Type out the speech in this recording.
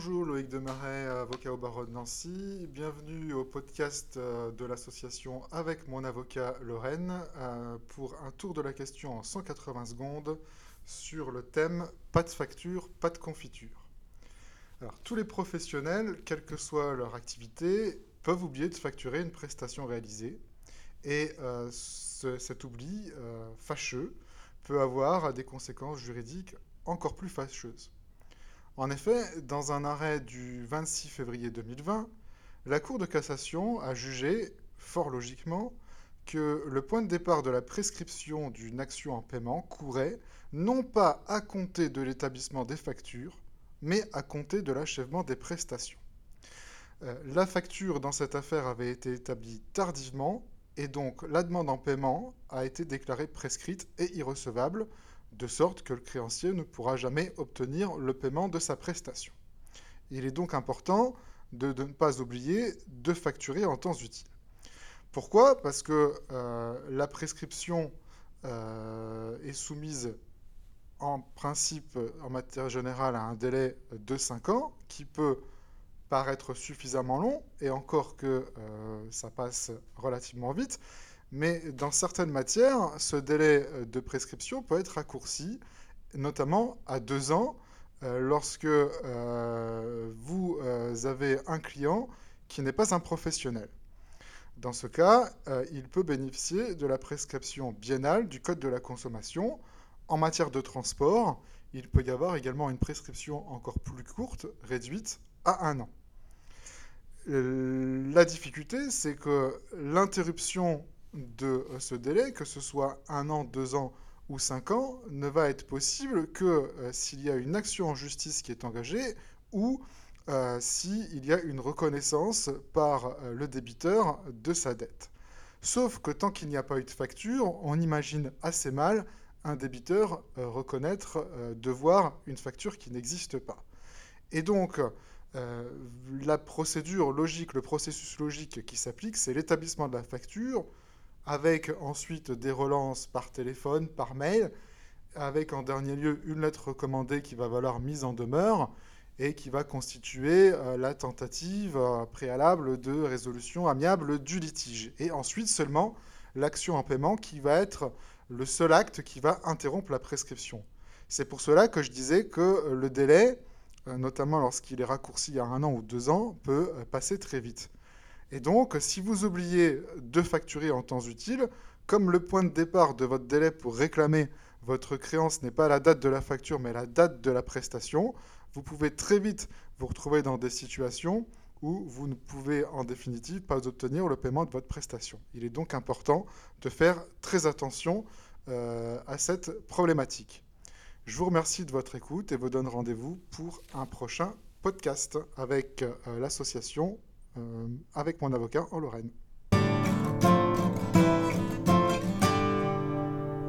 Bonjour Loïc Demarais, avocat au barreau de Nancy. Bienvenue au podcast euh, de l'association avec mon avocat Lorraine euh, pour un tour de la question en 180 secondes sur le thème pas de facture, pas de confiture. Tous les professionnels, quelle que soit leur activité, peuvent oublier de facturer une prestation réalisée et euh, cet oubli fâcheux peut avoir des conséquences juridiques encore plus fâcheuses. En effet, dans un arrêt du 26 février 2020, la Cour de cassation a jugé, fort logiquement, que le point de départ de la prescription d'une action en paiement courait non pas à compter de l'établissement des factures, mais à compter de l'achèvement des prestations. Euh, la facture dans cette affaire avait été établie tardivement et donc la demande en paiement a été déclarée prescrite et irrecevable de sorte que le créancier ne pourra jamais obtenir le paiement de sa prestation. Il est donc important de, ne pas oublier de facturer en temps utile. Pourquoi? Parce que euh, la prescription euh, est soumise en principe, en matière générale, à un délai de 5 ans qui peut paraître suffisamment long, et encore que euh, ça passe relativement vite, mais dans certaines matières, ce délai euh, de prescription peut être raccourci, notamment à deux ans, euh, lorsque euh, vous avez un client qui n'est pas un professionnel. Dans ce cas, il peut bénéficier de la prescription biennale du Code de la consommation. En matière de transport, il peut y avoir également une prescription encore plus courte, réduite à un an. La difficulté, c'est que l'interruption de euh, ce délai, que ce soit un an, deux ans ou cinq ans, ne va être possible que euh, s'il y a une action en justice qui est engagée ou euh, s'il y a une reconnaissance par le débiteur de sa dette. Sauf que tant qu'il n'y a pas eu de facture, on imagine assez mal un débiteur reconnaître devoir une facture qui n'existe pas. Et donc, la procédure logique, le processus logique qui s'applique, c'est l'établissement de la facture, avec ensuite des relances par téléphone, par mail, avec en dernier lieu une lettre recommandée qui va valoir mise en demeure et qui va constituer euh, la tentative euh, préalable de résolution amiable du litige. Et ensuite seulement l'action en paiement qui va être le seul acte qui va interrompre la prescription. C'est pour cela que je disais que euh, le délai, notamment lorsqu'il est raccourci à un an ou deux ans, peut passer très vite. Et donc, si vous oubliez de facturer en temps utile, comme le point de départ de votre délai pour réclamer votre créance n'est pas la date de la facture, mais la date de la prestation, vous pouvez très vite vous retrouver dans des situations où vous ne pouvez en définitive pas obtenir le paiement de votre prestation. Il est donc important de faire très attention euh, à cette problématique. Je vous remercie de votre écoute et vous donne rendez-vous pour un prochain podcast avec euh, l'association avec mon avocat en Lorraine.